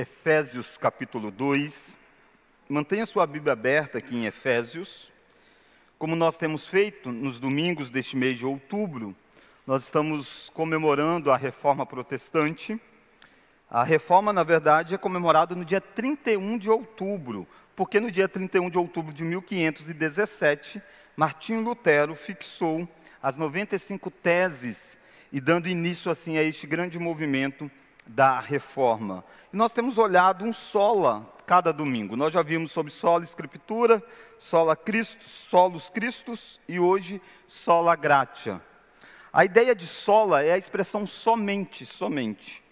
Efésios capítulo 2. Mantenha sua Bíblia aberta aqui em Efésios. Como nós temos feito nos domingos deste mês de outubro, nós estamos comemorando a reforma protestante. A reforma, na verdade, é comemorada no dia 31 de outubro, porque no dia 31 de outubro de 1517, Martinho Lutero fixou as 95 teses e dando início assim a este grande movimento da reforma. E nós temos olhado um sola cada domingo. Nós já vimos sobre sola escritura, sola Cristo, solos Cristos e hoje sola gratia. A ideia de sola é a expressão somente, somente.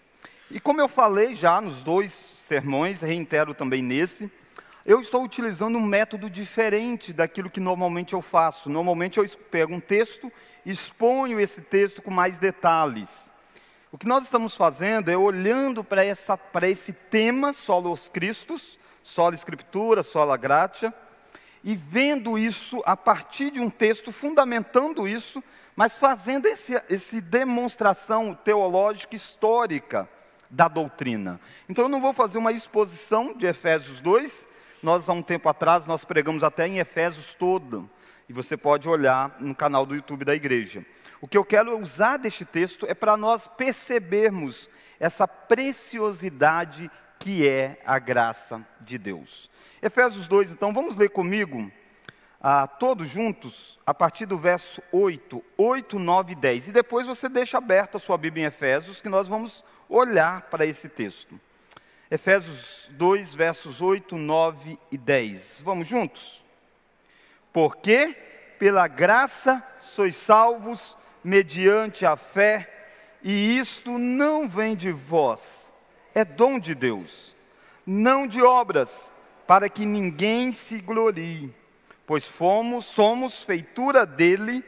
E como eu falei já nos dois sermões, reitero também nesse, eu estou utilizando um método diferente daquilo que normalmente eu faço. Normalmente eu pego um texto, exponho esse texto com mais detalhes. O que nós estamos fazendo é olhando para esse tema, solos Cristos, sola Escritura, sola Gratia, e vendo isso a partir de um texto, fundamentando isso, mas fazendo esse, esse demonstração teológica histórica da doutrina. Então eu não vou fazer uma exposição de Efésios 2, nós há um tempo atrás nós pregamos até em Efésios todo, e você pode olhar no canal do YouTube da igreja. O que eu quero usar deste texto é para nós percebermos essa preciosidade que é a graça de Deus. Efésios 2, então, vamos ler comigo, ah, todos juntos, a partir do verso 8, 8, 9 e 10. E depois você deixa aberta a sua Bíblia em Efésios, que nós vamos olhar para esse texto. Efésios 2, versos 8, 9 e 10. Vamos juntos? Porque pela graça sois salvos mediante a fé, e isto não vem de vós, é dom de Deus, não de obras, para que ninguém se glorie, pois fomos, somos feitura dele,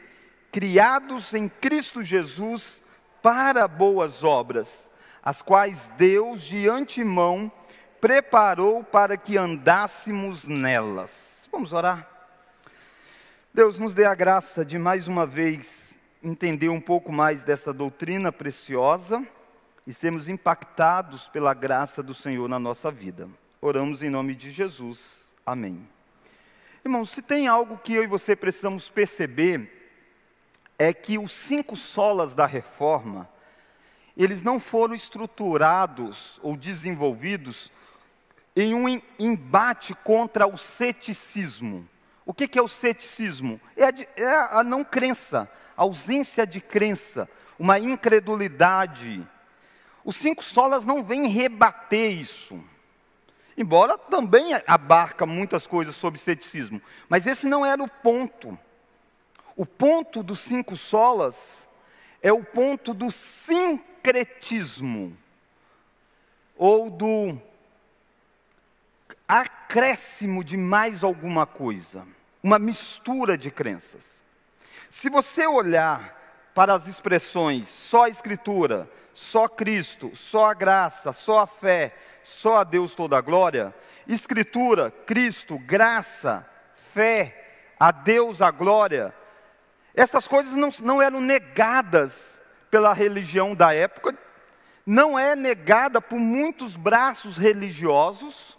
criados em Cristo Jesus para boas obras, as quais Deus de antemão preparou para que andássemos nelas. Vamos orar? Deus nos dê a graça de mais uma vez entender um pouco mais dessa doutrina preciosa e sermos impactados pela graça do Senhor na nossa vida. Oramos em nome de Jesus. Amém. Irmãos, se tem algo que eu e você precisamos perceber, é que os cinco solas da reforma, eles não foram estruturados ou desenvolvidos em um embate contra o ceticismo. O que, é o ceticismo? É a, é a não crença, a ausência de crença, uma incredulidade. Os cinco solas não vêm rebater isso. Embora também abarca muitas coisas sobre ceticismo, mas esse não era o ponto. O ponto dos cinco solas é o ponto do sincretismo, ou do acréscimo de mais alguma coisa, uma mistura de crenças. Se você olhar para as expressões só a Escritura, só Cristo, só a graça, só a fé, só a Deus toda a glória, Escritura, Cristo, graça, fé, a Deus a glória, essas coisas não, não eram negadas pela religião da época, não é negada por muitos braços religiosos,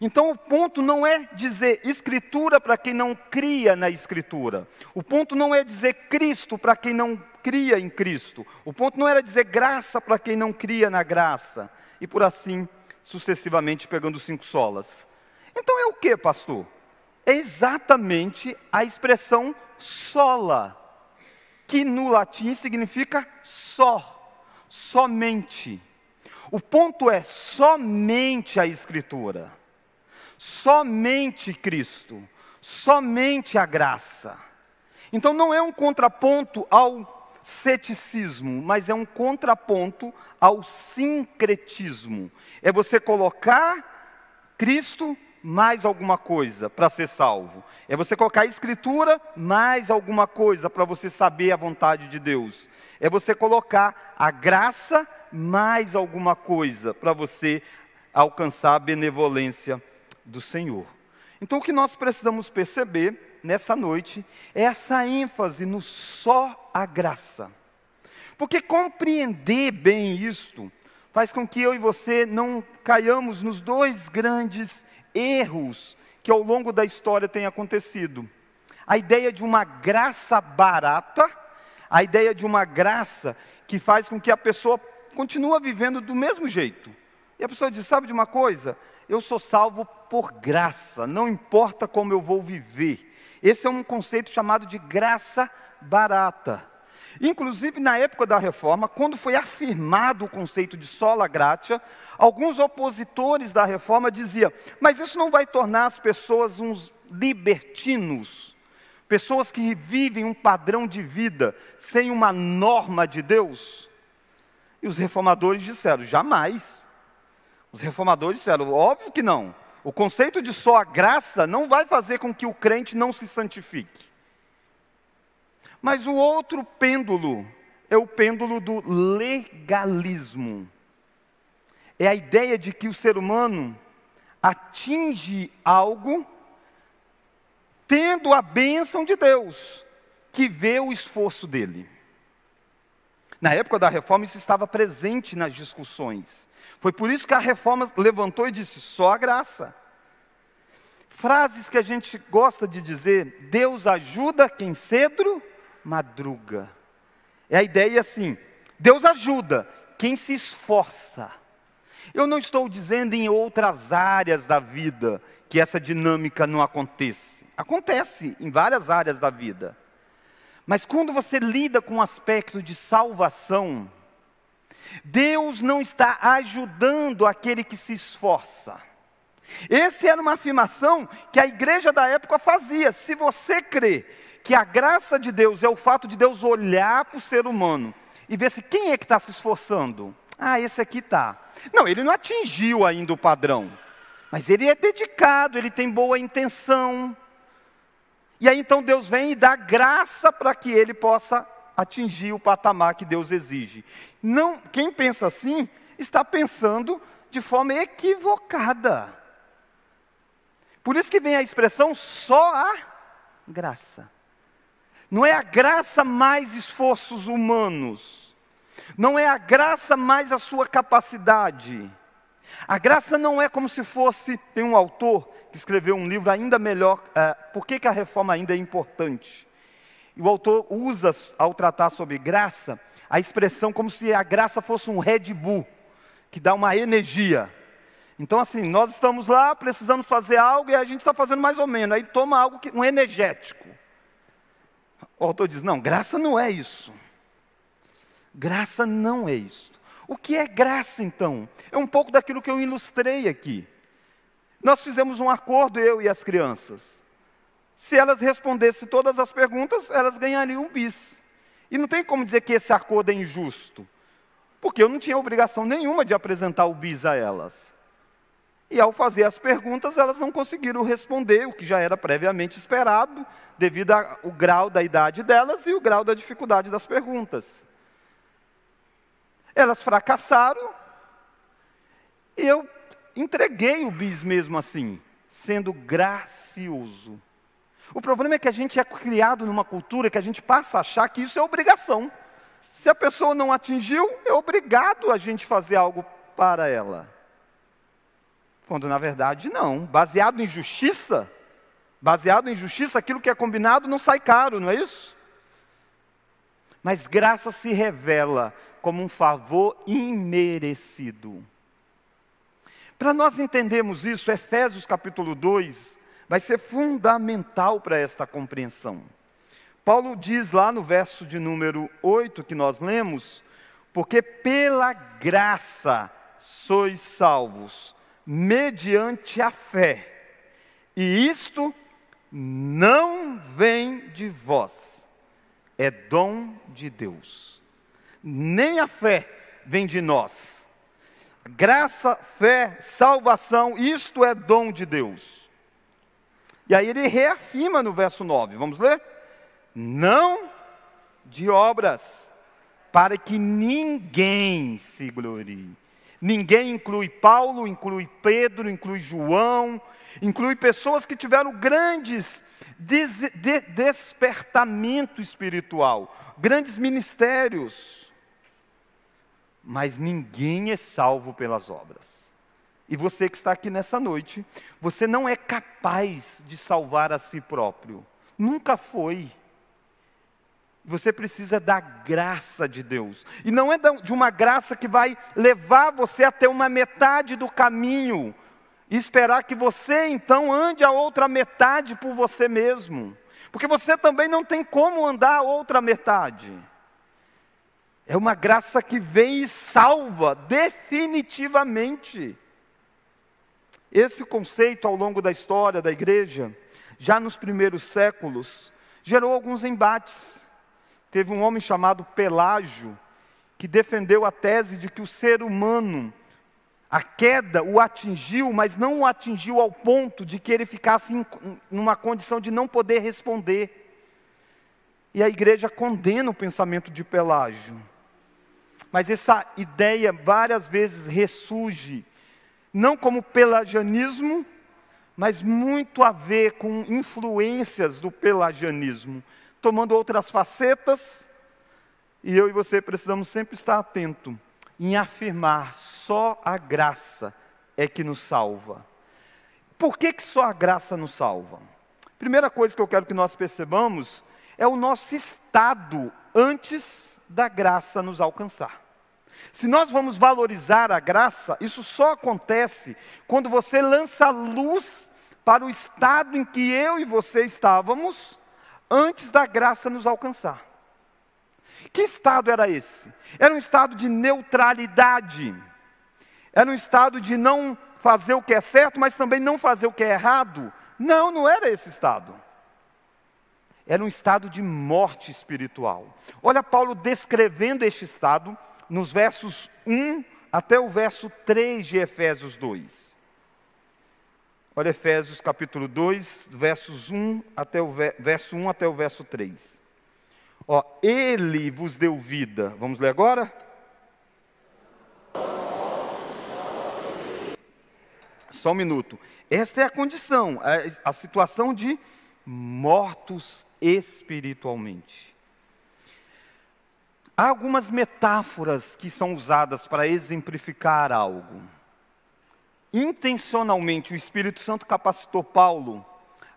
então o ponto não é dizer escritura para quem não cria na escritura. O ponto não é dizer Cristo para quem não cria em Cristo. O ponto não era dizer graça para quem não cria na graça. E por assim sucessivamente pegando cinco solas. Então é o que, pastor? É exatamente a expressão sola, que no latim significa só, somente. O ponto é somente a escritura somente Cristo, somente a graça. Então não é um contraponto ao ceticismo, mas é um contraponto ao sincretismo. É você colocar Cristo mais alguma coisa para ser salvo. É você colocar a Escritura mais alguma coisa para você saber a vontade de Deus. É você colocar a graça mais alguma coisa para você alcançar a benevolência do Senhor. Então, o que nós precisamos perceber nessa noite é essa ênfase no só a graça. Porque compreender bem isto faz com que eu e você não caiamos nos dois grandes erros que ao longo da história têm acontecido. A ideia de uma graça barata, a ideia de uma graça que faz com que a pessoa continue vivendo do mesmo jeito. E a pessoa diz: sabe de uma coisa? Eu sou salvo por graça, não importa como eu vou viver. Esse é um conceito chamado de graça barata. Inclusive, na época da reforma, quando foi afirmado o conceito de sola gratia, alguns opositores da reforma diziam: mas isso não vai tornar as pessoas uns libertinos, pessoas que vivem um padrão de vida sem uma norma de Deus? E os reformadores disseram: jamais. Os reformadores disseram: óbvio que não. O conceito de só a graça não vai fazer com que o crente não se santifique. Mas o outro pêndulo é o pêndulo do legalismo. É a ideia de que o ser humano atinge algo tendo a bênção de Deus, que vê o esforço dele. Na época da reforma, isso estava presente nas discussões. Foi por isso que a reforma levantou e disse: só a graça. Frases que a gente gosta de dizer: Deus ajuda quem cedo madruga. É a ideia assim: Deus ajuda quem se esforça. Eu não estou dizendo em outras áreas da vida que essa dinâmica não acontece. Acontece em várias áreas da vida. Mas quando você lida com o aspecto de salvação, Deus não está ajudando aquele que se esforça. Essa era uma afirmação que a igreja da época fazia. Se você crê que a graça de Deus é o fato de Deus olhar para o ser humano e ver se quem é que está se esforçando. Ah, esse aqui está. Não, ele não atingiu ainda o padrão, mas ele é dedicado, ele tem boa intenção. E aí então Deus vem e dá graça para que ele possa atingir o patamar que Deus exige. Não, quem pensa assim está pensando de forma equivocada. Por isso que vem a expressão só a graça. Não é a graça mais esforços humanos. Não é a graça mais a sua capacidade. A graça não é como se fosse. Tem um autor que escreveu um livro ainda melhor. É, por que, que a reforma ainda é importante? E o autor usa, ao tratar sobre graça, a expressão como se a graça fosse um Red Bull, que dá uma energia. Então, assim, nós estamos lá, precisamos fazer algo e a gente está fazendo mais ou menos. Aí toma algo, que, um energético. O autor diz: não, graça não é isso. Graça não é isso. O que é graça então? É um pouco daquilo que eu ilustrei aqui. Nós fizemos um acordo, eu e as crianças. Se elas respondessem todas as perguntas, elas ganhariam um bis. E não tem como dizer que esse acordo é injusto, porque eu não tinha obrigação nenhuma de apresentar o bis a elas. E ao fazer as perguntas, elas não conseguiram responder, o que já era previamente esperado, devido ao grau da idade delas e o grau da dificuldade das perguntas. Elas fracassaram, e eu entreguei o bis mesmo assim, sendo gracioso. O problema é que a gente é criado numa cultura que a gente passa a achar que isso é obrigação. Se a pessoa não atingiu, é obrigado a gente fazer algo para ela. Quando na verdade não. Baseado em justiça, baseado em justiça, aquilo que é combinado não sai caro, não é isso? Mas graça se revela como um favor imerecido. Para nós entendermos isso, Efésios capítulo 2 vai ser fundamental para esta compreensão. Paulo diz lá no verso de número 8 que nós lemos, porque pela graça sois salvos mediante a fé. E isto não vem de vós, é dom de Deus. Nem a fé vem de nós. Graça, fé, salvação, isto é dom de Deus. E aí ele reafirma no verso 9, vamos ler? Não de obras, para que ninguém se glorie. Ninguém inclui Paulo, inclui Pedro, inclui João, inclui pessoas que tiveram grandes des de despertamento espiritual, grandes ministérios. mas ninguém é salvo pelas obras. E você que está aqui nessa noite, você não é capaz de salvar a si próprio. Nunca foi. Você precisa da graça de Deus. E não é de uma graça que vai levar você até uma metade do caminho e esperar que você então ande a outra metade por você mesmo. Porque você também não tem como andar a outra metade. É uma graça que vem e salva definitivamente. Esse conceito, ao longo da história da igreja, já nos primeiros séculos, gerou alguns embates. Teve um homem chamado Pelágio, que defendeu a tese de que o ser humano, a queda o atingiu, mas não o atingiu ao ponto de que ele ficasse em uma condição de não poder responder. E a igreja condena o pensamento de Pelágio. Mas essa ideia várias vezes ressurge, não como pelagianismo, mas muito a ver com influências do pelagianismo, tomando outras facetas, e eu e você precisamos sempre estar atento em afirmar só a graça é que nos salva. Por que, que só a graça nos salva? Primeira coisa que eu quero que nós percebamos é o nosso estado antes da graça nos alcançar. Se nós vamos valorizar a graça, isso só acontece quando você lança luz para o estado em que eu e você estávamos antes da graça nos alcançar. Que estado era esse? Era um estado de neutralidade. Era um estado de não fazer o que é certo, mas também não fazer o que é errado. Não, não era esse estado. Era um estado de morte espiritual. Olha Paulo descrevendo este estado nos versos 1 até o verso 3 de Efésios 2. Olha Efésios capítulo 2, versos 1 até o verso 1 até o verso 3. Ó, ele vos deu vida. Vamos ler agora? Só um minuto. Esta é a condição, a, a situação de mortos espiritualmente. Há algumas metáforas que são usadas para exemplificar algo. Intencionalmente o Espírito Santo capacitou Paulo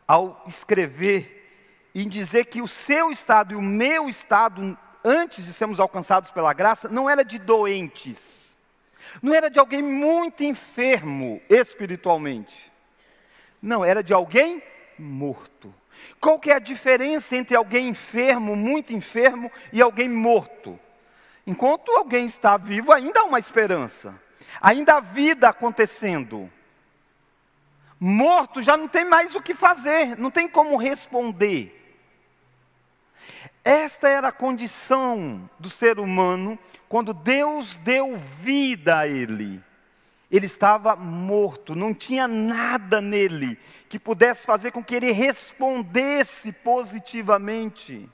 ao escrever e dizer que o seu estado e o meu estado, antes de sermos alcançados pela graça, não era de doentes, não era de alguém muito enfermo espiritualmente, não, era de alguém morto. Qual que é a diferença entre alguém enfermo, muito enfermo, e alguém morto? Enquanto alguém está vivo, ainda há uma esperança ainda há vida acontecendo. Morto já não tem mais o que fazer, não tem como responder. Esta era a condição do ser humano quando Deus deu vida a ele. Ele estava morto, não tinha nada nele que pudesse fazer com que ele respondesse positivamente.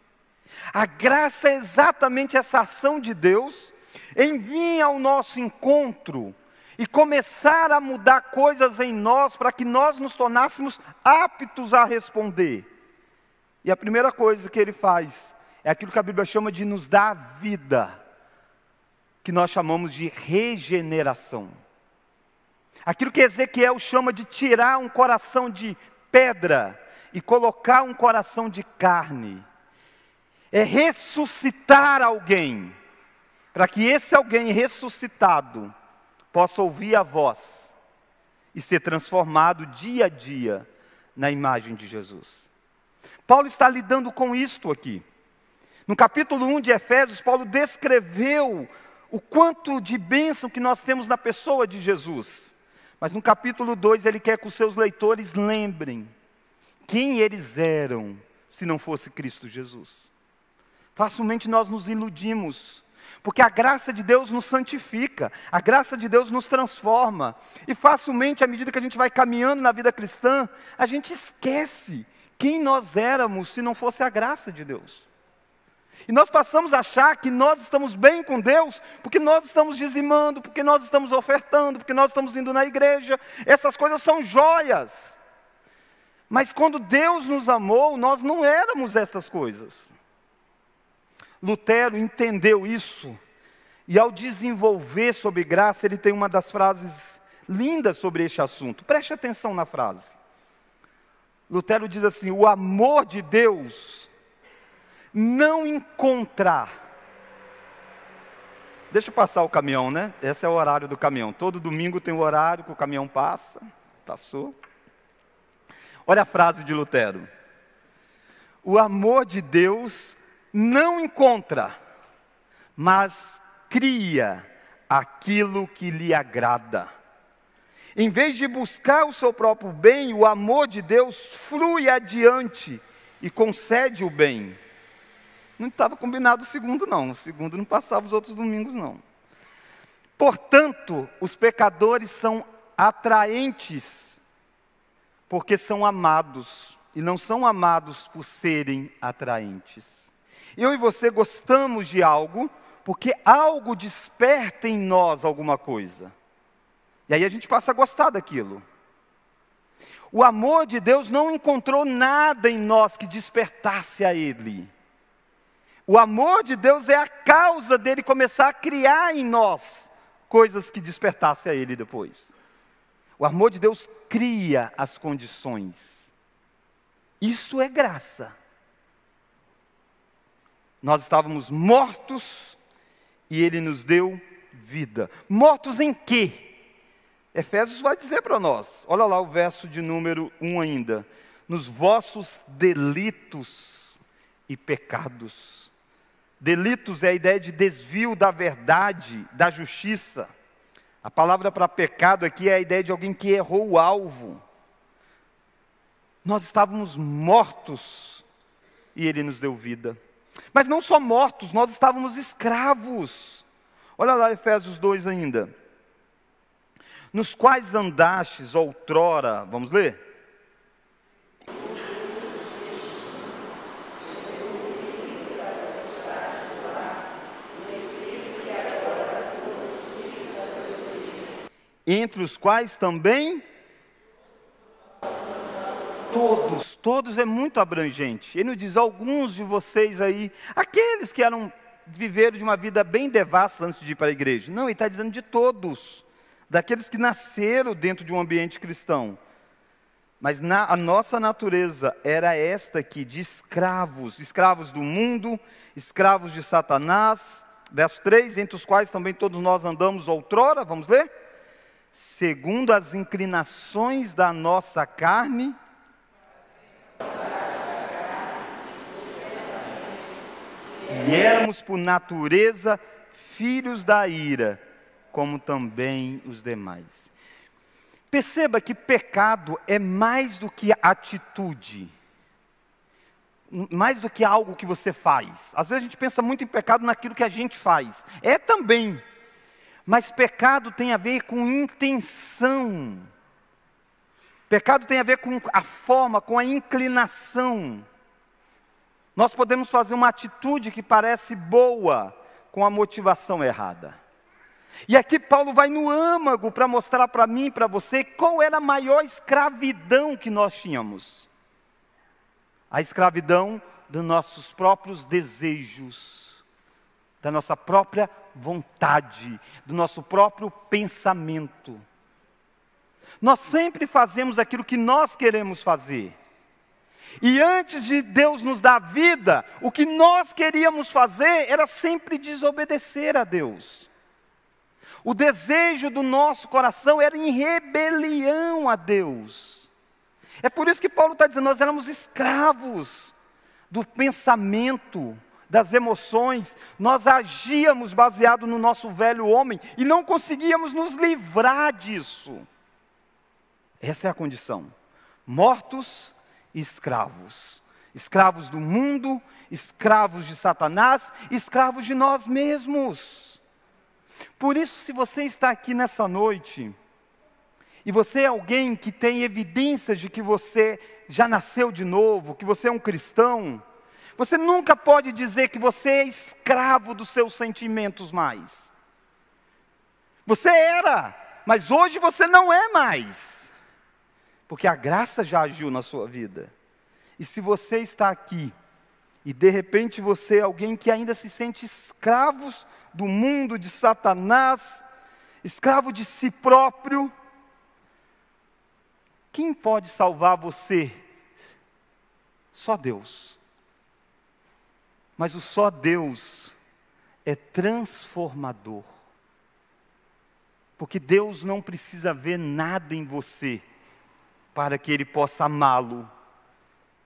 A graça é exatamente essa ação de Deus em vir ao nosso encontro e começar a mudar coisas em nós para que nós nos tornássemos aptos a responder. E a primeira coisa que ele faz é aquilo que a Bíblia chama de nos dar vida, que nós chamamos de regeneração. Aquilo que Ezequiel chama de tirar um coração de pedra e colocar um coração de carne. É ressuscitar alguém para que esse alguém ressuscitado possa ouvir a voz e ser transformado dia a dia na imagem de Jesus. Paulo está lidando com isto aqui. No capítulo 1 de Efésios, Paulo descreveu o quanto de bênção que nós temos na pessoa de Jesus. Mas no capítulo 2 ele quer que os seus leitores lembrem quem eles eram se não fosse Cristo Jesus. Facilmente nós nos iludimos porque a graça de Deus nos santifica, a graça de Deus nos transforma. E facilmente, à medida que a gente vai caminhando na vida cristã, a gente esquece quem nós éramos se não fosse a graça de Deus. E nós passamos a achar que nós estamos bem com Deus porque nós estamos dizimando, porque nós estamos ofertando, porque nós estamos indo na igreja. Essas coisas são joias. Mas quando Deus nos amou, nós não éramos essas coisas. Lutero entendeu isso E ao desenvolver sobre graça, ele tem uma das frases lindas sobre este assunto. Preste atenção na frase. Lutero diz assim: o amor de Deus não encontra. Deixa eu passar o caminhão, né? Esse é o horário do caminhão. Todo domingo tem o horário que o caminhão passa. Passou. Olha a frase de Lutero. O amor de Deus não encontra, mas cria aquilo que lhe agrada. Em vez de buscar o seu próprio bem, o amor de Deus flui adiante e concede o bem. Não estava combinado o segundo, não. O segundo não passava os outros domingos, não. Portanto, os pecadores são atraentes, porque são amados, e não são amados por serem atraentes. Eu e você gostamos de algo, porque algo desperta em nós alguma coisa. E aí a gente passa a gostar daquilo. O amor de Deus não encontrou nada em nós que despertasse a Ele. O amor de Deus é a causa dele começar a criar em nós coisas que despertasse a Ele depois. O amor de Deus cria as condições. Isso é graça. Nós estávamos mortos e Ele nos deu vida. Mortos em quê? Efésios vai dizer para nós, olha lá o verso de número 1 ainda: nos vossos delitos e pecados. Delitos é a ideia de desvio da verdade, da justiça. A palavra para pecado aqui é a ideia de alguém que errou o alvo. Nós estávamos mortos e Ele nos deu vida. Mas não só mortos, nós estávamos escravos. Olha lá Efésios 2 ainda nos quais andastes outrora, vamos ler? Entre os quais também todos, todos é muito abrangente. Ele nos diz alguns de vocês aí, aqueles que eram viveram de uma vida bem devassa antes de ir para a igreja. Não, ele está dizendo de todos daqueles que nasceram dentro de um ambiente cristão. Mas na, a nossa natureza era esta aqui, de escravos, escravos do mundo, escravos de Satanás. Verso 3: entre os quais também todos nós andamos outrora, vamos ler? Segundo as inclinações da nossa carne. E éramos por natureza filhos da ira como também os demais. Perceba que pecado é mais do que atitude, mais do que algo que você faz. Às vezes a gente pensa muito em pecado naquilo que a gente faz. É também. Mas pecado tem a ver com intenção. Pecado tem a ver com a forma, com a inclinação. Nós podemos fazer uma atitude que parece boa com a motivação errada. E aqui Paulo vai no âmago para mostrar para mim e para você qual era a maior escravidão que nós tínhamos. A escravidão dos nossos próprios desejos, da nossa própria vontade, do nosso próprio pensamento. Nós sempre fazemos aquilo que nós queremos fazer. E antes de Deus nos dar vida, o que nós queríamos fazer era sempre desobedecer a Deus. O desejo do nosso coração era em rebelião a Deus. É por isso que Paulo está dizendo: nós éramos escravos do pensamento, das emoções, nós agíamos baseado no nosso velho homem e não conseguíamos nos livrar disso. Essa é a condição. Mortos e escravos. Escravos do mundo, escravos de Satanás, escravos de nós mesmos. Por isso, se você está aqui nessa noite, e você é alguém que tem evidências de que você já nasceu de novo, que você é um cristão, você nunca pode dizer que você é escravo dos seus sentimentos mais. Você era, mas hoje você não é mais. Porque a graça já agiu na sua vida. E se você está aqui, e de repente você é alguém que ainda se sente escravos do mundo, de Satanás, escravo de si próprio. Quem pode salvar você? Só Deus. Mas o só Deus é transformador. Porque Deus não precisa ver nada em você para que Ele possa amá-lo.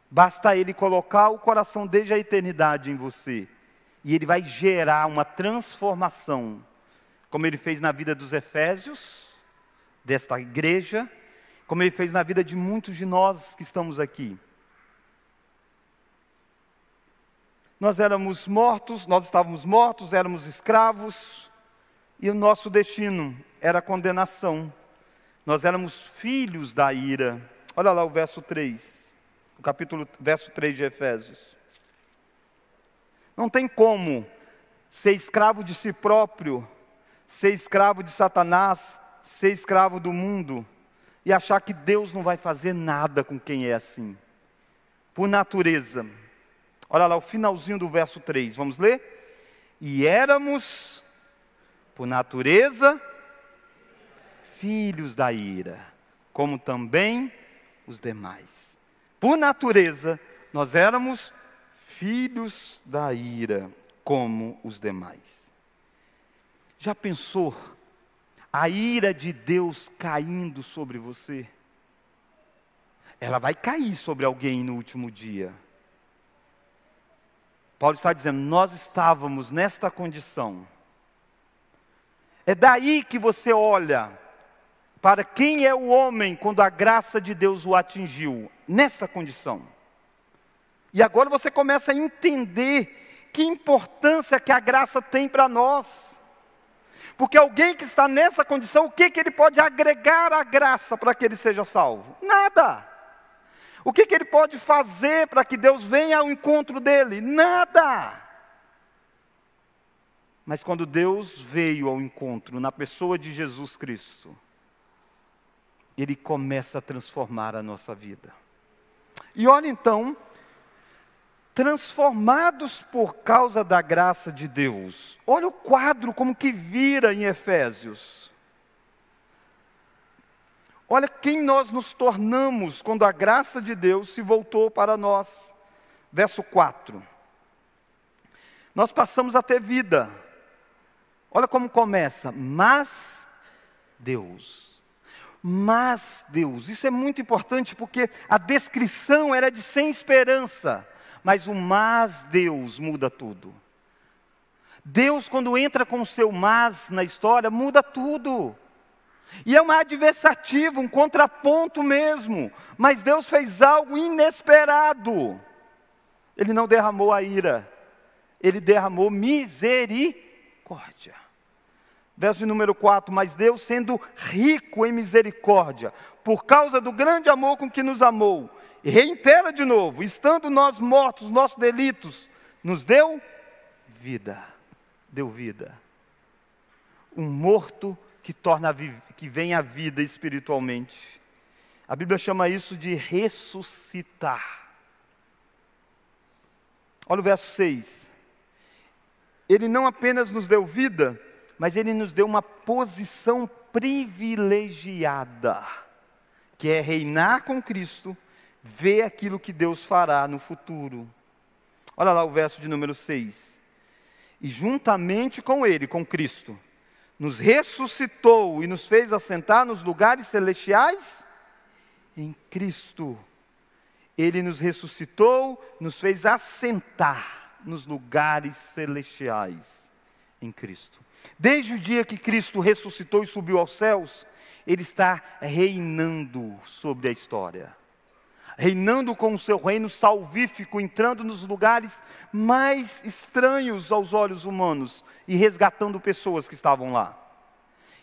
Basta Ele colocar o coração desde a eternidade em você. E Ele vai gerar uma transformação, como Ele fez na vida dos Efésios, desta igreja, como Ele fez na vida de muitos de nós que estamos aqui. Nós éramos mortos, nós estávamos mortos, éramos escravos, e o nosso destino era condenação. Nós éramos filhos da ira. Olha lá o verso 3, o capítulo, verso 3 de Efésios. Não tem como ser escravo de si próprio, ser escravo de Satanás, ser escravo do mundo e achar que Deus não vai fazer nada com quem é assim. Por natureza. Olha lá o finalzinho do verso 3, vamos ler? E éramos, por natureza, filhos da ira, como também os demais. Por natureza, nós éramos filhos da ira, como os demais. Já pensou a ira de Deus caindo sobre você? Ela vai cair sobre alguém no último dia. Paulo está dizendo: nós estávamos nesta condição. É daí que você olha para quem é o homem quando a graça de Deus o atingiu, nessa condição. E agora você começa a entender que importância que a graça tem para nós. Porque alguém que está nessa condição, o que, que ele pode agregar à graça para que ele seja salvo? Nada. O que, que ele pode fazer para que Deus venha ao encontro dele? Nada. Mas quando Deus veio ao encontro na pessoa de Jesus Cristo, ele começa a transformar a nossa vida. E olha então, transformados por causa da graça de Deus. Olha o quadro como que vira em Efésios. Olha quem nós nos tornamos quando a graça de Deus se voltou para nós. Verso 4. Nós passamos a ter vida. Olha como começa. Mas Deus mas Deus. Isso é muito importante porque a descrição era de sem esperança, mas o mas Deus muda tudo. Deus, quando entra com o seu mas na história, muda tudo. E é uma adversativa, um contraponto mesmo. Mas Deus fez algo inesperado. Ele não derramou a ira, ele derramou misericórdia. Verso número 4: Mas Deus, sendo rico em misericórdia, por causa do grande amor com que nos amou, e reitera de novo, estando nós mortos, nossos delitos, nos deu vida. Deu vida. Um morto que torna que vem à vida espiritualmente. A Bíblia chama isso de ressuscitar. Olha o verso 6. Ele não apenas nos deu vida, mas Ele nos deu uma posição privilegiada, que é reinar com Cristo, ver aquilo que Deus fará no futuro. Olha lá o verso de número 6. E juntamente com Ele, com Cristo, nos ressuscitou e nos fez assentar nos lugares celestiais em Cristo. Ele nos ressuscitou, nos fez assentar nos lugares celestiais em Cristo. Desde o dia que Cristo ressuscitou e subiu aos céus, Ele está reinando sobre a história. Reinando com o seu reino salvífico, entrando nos lugares mais estranhos aos olhos humanos e resgatando pessoas que estavam lá.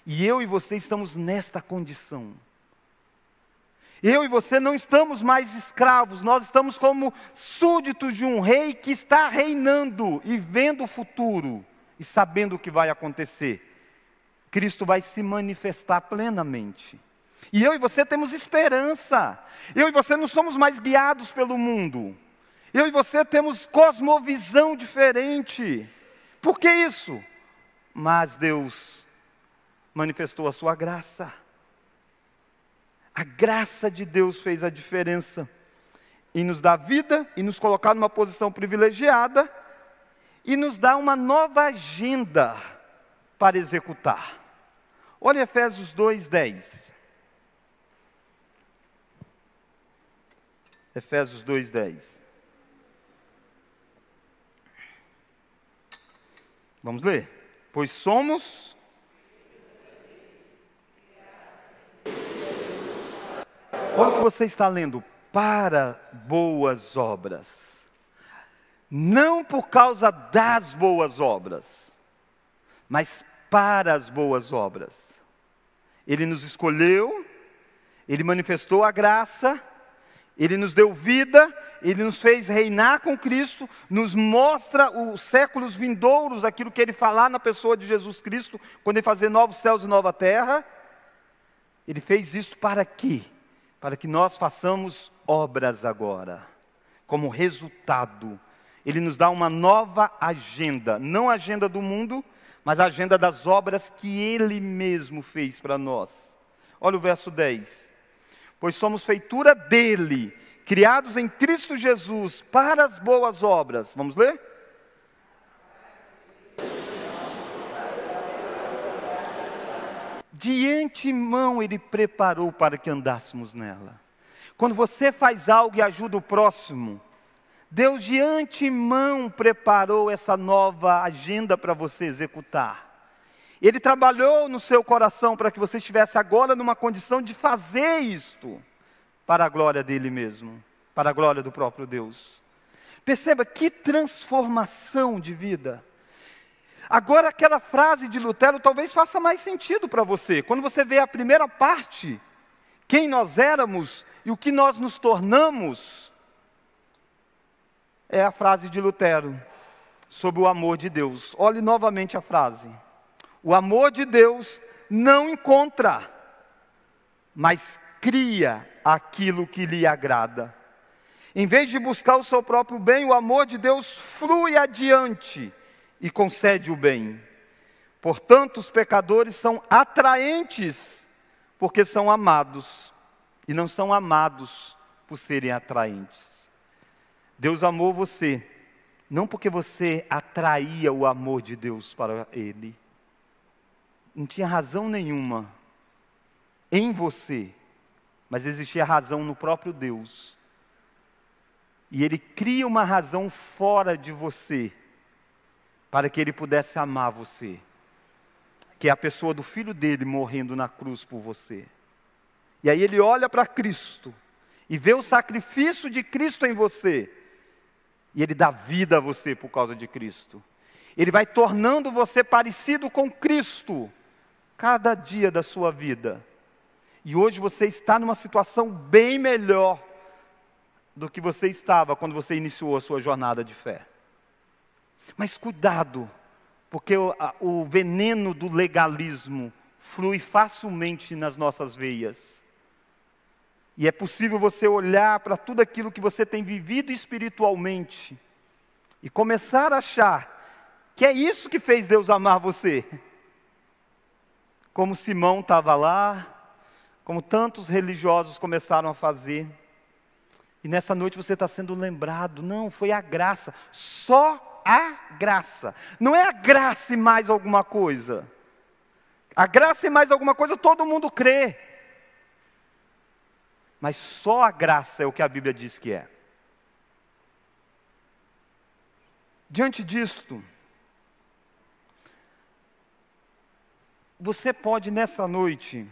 E eu e você estamos nesta condição. Eu e você não estamos mais escravos, nós estamos como súditos de um rei que está reinando e vendo o futuro e sabendo o que vai acontecer, Cristo vai se manifestar plenamente. E eu e você temos esperança. Eu e você não somos mais guiados pelo mundo. Eu e você temos cosmovisão diferente. Por que isso? mas Deus manifestou a sua graça. A graça de Deus fez a diferença em nos dar vida e nos colocar numa posição privilegiada e nos dar uma nova agenda para executar. Olha Efésios 2:10. Efésios 2:10. Vamos ler. Pois somos Olha o que você está lendo. Para boas obras. Não por causa das boas obras, mas para as boas obras. Ele nos escolheu, ele manifestou a graça, ele nos deu vida, ele nos fez reinar com Cristo, nos mostra os séculos vindouros, aquilo que ele falar na pessoa de Jesus Cristo, quando ele fazer novos céus e nova terra. Ele fez isso para quê? Para que nós façamos obras agora, como resultado. Ele nos dá uma nova agenda, não a agenda do mundo, mas a agenda das obras que ele mesmo fez para nós. Olha o verso 10 pois somos feitura dele, criados em Cristo Jesus para as boas obras. Vamos ler? De antemão ele preparou para que andássemos nela. Quando você faz algo e ajuda o próximo, Deus de antemão preparou essa nova agenda para você executar. Ele trabalhou no seu coração para que você estivesse agora numa condição de fazer isto para a glória dele mesmo, para a glória do próprio Deus. Perceba que transformação de vida. Agora, aquela frase de Lutero talvez faça mais sentido para você. Quando você vê a primeira parte, quem nós éramos e o que nós nos tornamos, é a frase de Lutero sobre o amor de Deus. Olhe novamente a frase. O amor de Deus não encontra, mas cria aquilo que lhe agrada. Em vez de buscar o seu próprio bem, o amor de Deus flui adiante e concede o bem. Portanto, os pecadores são atraentes porque são amados, e não são amados por serem atraentes. Deus amou você, não porque você atraía o amor de Deus para Ele, não tinha razão nenhuma em você, mas existia razão no próprio Deus. E Ele cria uma razão fora de você, para que Ele pudesse amar você, que é a pessoa do filho dele morrendo na cruz por você. E aí Ele olha para Cristo e vê o sacrifício de Cristo em você, e Ele dá vida a você por causa de Cristo. Ele vai tornando você parecido com Cristo cada dia da sua vida. E hoje você está numa situação bem melhor do que você estava quando você iniciou a sua jornada de fé. Mas cuidado, porque o, a, o veneno do legalismo flui facilmente nas nossas veias. E é possível você olhar para tudo aquilo que você tem vivido espiritualmente e começar a achar que é isso que fez Deus amar você como Simão estava lá, como tantos religiosos começaram a fazer. E nessa noite você está sendo lembrado, não, foi a graça, só a graça. Não é a graça e mais alguma coisa. A graça e mais alguma coisa todo mundo crê. Mas só a graça é o que a Bíblia diz que é. Diante disto, Você pode nessa noite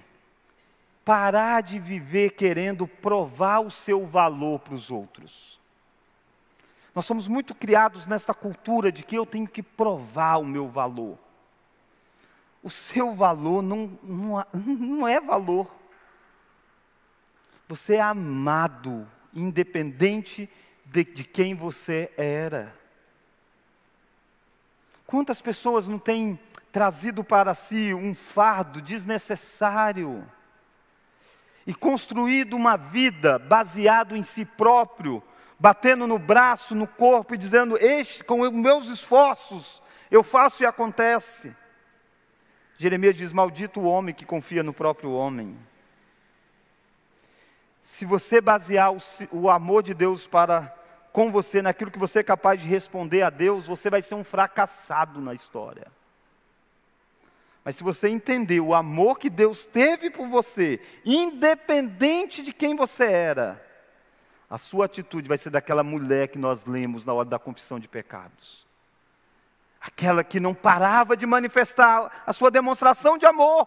parar de viver querendo provar o seu valor para os outros. Nós somos muito criados nessa cultura de que eu tenho que provar o meu valor. O seu valor não, não, não é valor. Você é amado, independente de, de quem você era. Quantas pessoas não têm trazido para si um fardo desnecessário e construído uma vida baseado em si próprio, batendo no braço, no corpo e dizendo: "Este, com meus esforços, eu faço e acontece". Jeremias diz: Maldito o homem que confia no próprio homem. Se você basear o, o amor de Deus para com você naquilo que você é capaz de responder a Deus, você vai ser um fracassado na história. Mas se você entender o amor que Deus teve por você, independente de quem você era, a sua atitude vai ser daquela mulher que nós lemos na hora da confissão de pecados. Aquela que não parava de manifestar a sua demonstração de amor.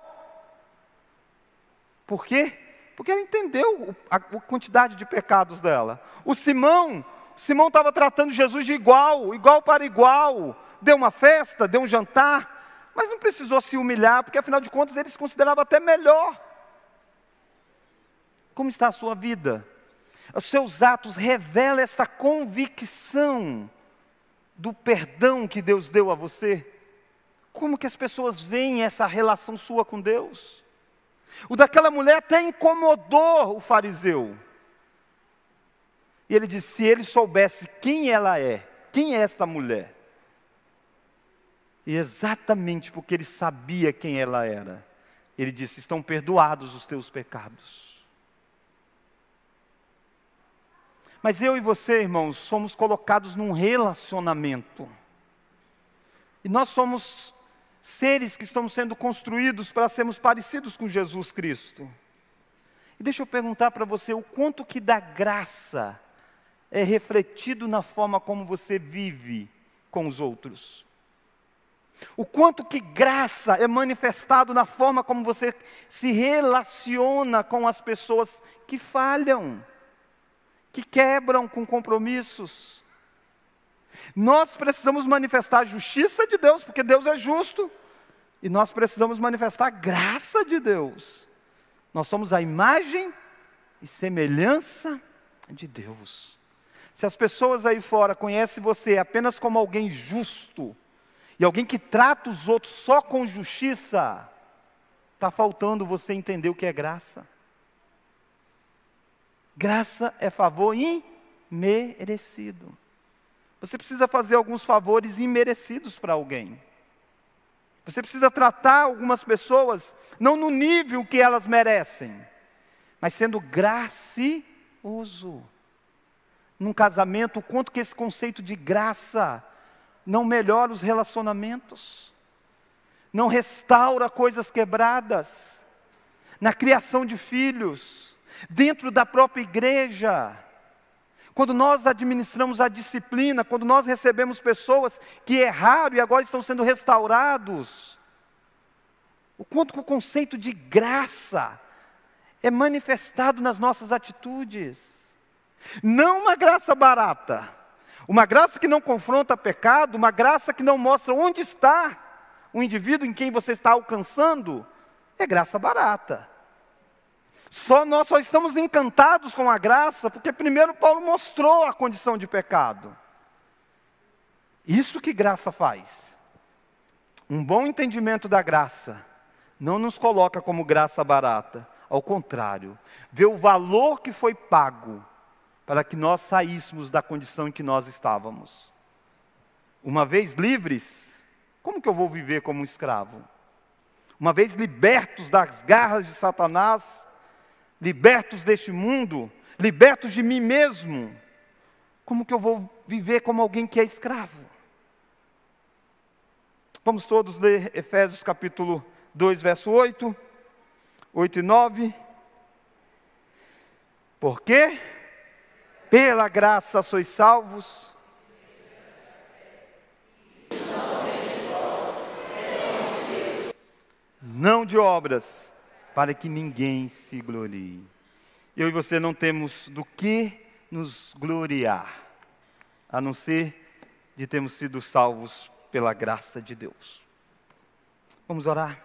Por quê? Porque ela entendeu a quantidade de pecados dela. O Simão Simão estava tratando Jesus de igual, igual para igual. Deu uma festa, deu um jantar, mas não precisou se humilhar, porque afinal de contas ele se considerava até melhor. Como está a sua vida? Os seus atos revelam esta convicção do perdão que Deus deu a você? Como que as pessoas veem essa relação sua com Deus? O daquela mulher até incomodou o fariseu. E ele disse: se ele soubesse quem ela é, quem é esta mulher? E exatamente porque ele sabia quem ela era, ele disse: estão perdoados os teus pecados. Mas eu e você, irmãos, somos colocados num relacionamento. E nós somos seres que estamos sendo construídos para sermos parecidos com Jesus Cristo. E deixa eu perguntar para você o quanto que da graça é refletido na forma como você vive com os outros. O quanto que graça é manifestado na forma como você se relaciona com as pessoas que falham, que quebram com compromissos. Nós precisamos manifestar a justiça de Deus, porque Deus é justo, e nós precisamos manifestar a graça de Deus. Nós somos a imagem e semelhança de Deus. Se as pessoas aí fora conhecem você apenas como alguém justo, e alguém que trata os outros só com justiça, está faltando você entender o que é graça. Graça é favor imerecido. Você precisa fazer alguns favores imerecidos para alguém. Você precisa tratar algumas pessoas não no nível que elas merecem, mas sendo gracioso num casamento, o quanto que esse conceito de graça não melhora os relacionamentos, não restaura coisas quebradas, na criação de filhos, dentro da própria igreja. Quando nós administramos a disciplina, quando nós recebemos pessoas que erraram e agora estão sendo restaurados, o quanto que o conceito de graça é manifestado nas nossas atitudes. Não uma graça barata, uma graça que não confronta pecado, uma graça que não mostra onde está o indivíduo em quem você está alcançando, é graça barata. Só nós só estamos encantados com a graça porque primeiro Paulo mostrou a condição de pecado. Isso que graça faz. Um bom entendimento da graça não nos coloca como graça barata, ao contrário, vê o valor que foi pago para que nós saíssemos da condição em que nós estávamos. Uma vez livres, como que eu vou viver como um escravo? Uma vez libertos das garras de Satanás, libertos deste mundo, libertos de mim mesmo, como que eu vou viver como alguém que é escravo? Vamos todos ler Efésios capítulo 2, verso 8, 8 e 9. Por quê? Pela graça sois salvos. Não de obras, para que ninguém se glorie. Eu e você não temos do que nos gloriar, a não ser de termos sido salvos pela graça de Deus. Vamos orar.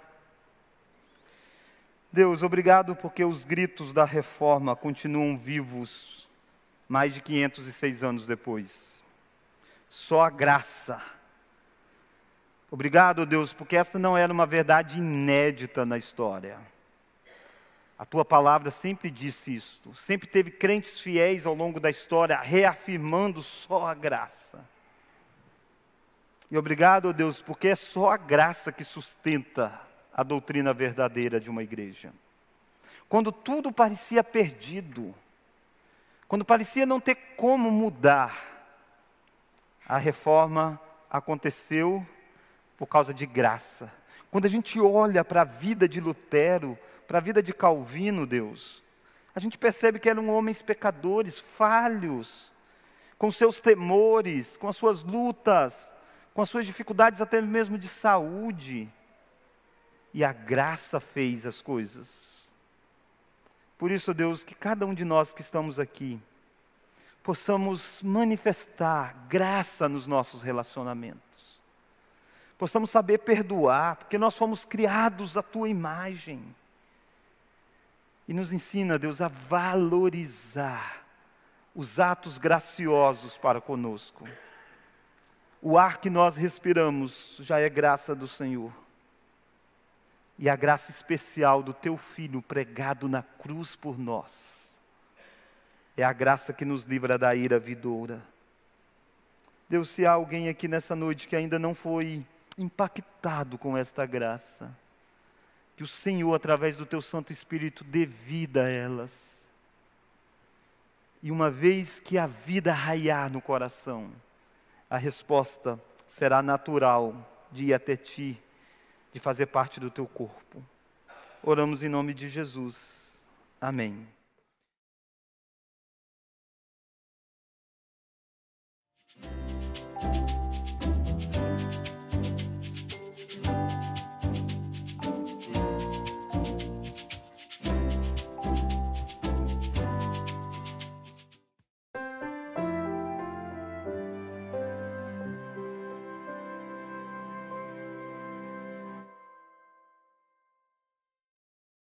Deus, obrigado porque os gritos da reforma continuam vivos mais de 506 anos depois. Só a graça. Obrigado, Deus, porque esta não era uma verdade inédita na história. A tua palavra sempre disse isto, sempre teve crentes fiéis ao longo da história, reafirmando só a graça. E obrigado, Deus, porque é só a graça que sustenta a doutrina verdadeira de uma igreja. Quando tudo parecia perdido, quando parecia não ter como mudar, a reforma aconteceu por causa de graça. Quando a gente olha para a vida de Lutero, para a vida de Calvino, Deus, a gente percebe que eram homens pecadores, falhos, com seus temores, com as suas lutas, com as suas dificuldades até mesmo de saúde. E a graça fez as coisas. Por isso, Deus, que cada um de nós que estamos aqui, possamos manifestar graça nos nossos relacionamentos. Possamos saber perdoar, porque nós fomos criados à tua imagem. E nos ensina, Deus, a valorizar os atos graciosos para conosco. O ar que nós respiramos já é graça do Senhor. E a graça especial do teu filho pregado na cruz por nós é a graça que nos livra da ira vidoura. Deus, se há alguém aqui nessa noite que ainda não foi impactado com esta graça, que o Senhor, através do teu Santo Espírito, dê vida a elas. E uma vez que a vida raiar no coração, a resposta será natural de ir até ti, de fazer parte do teu corpo. Oramos em nome de Jesus. Amém.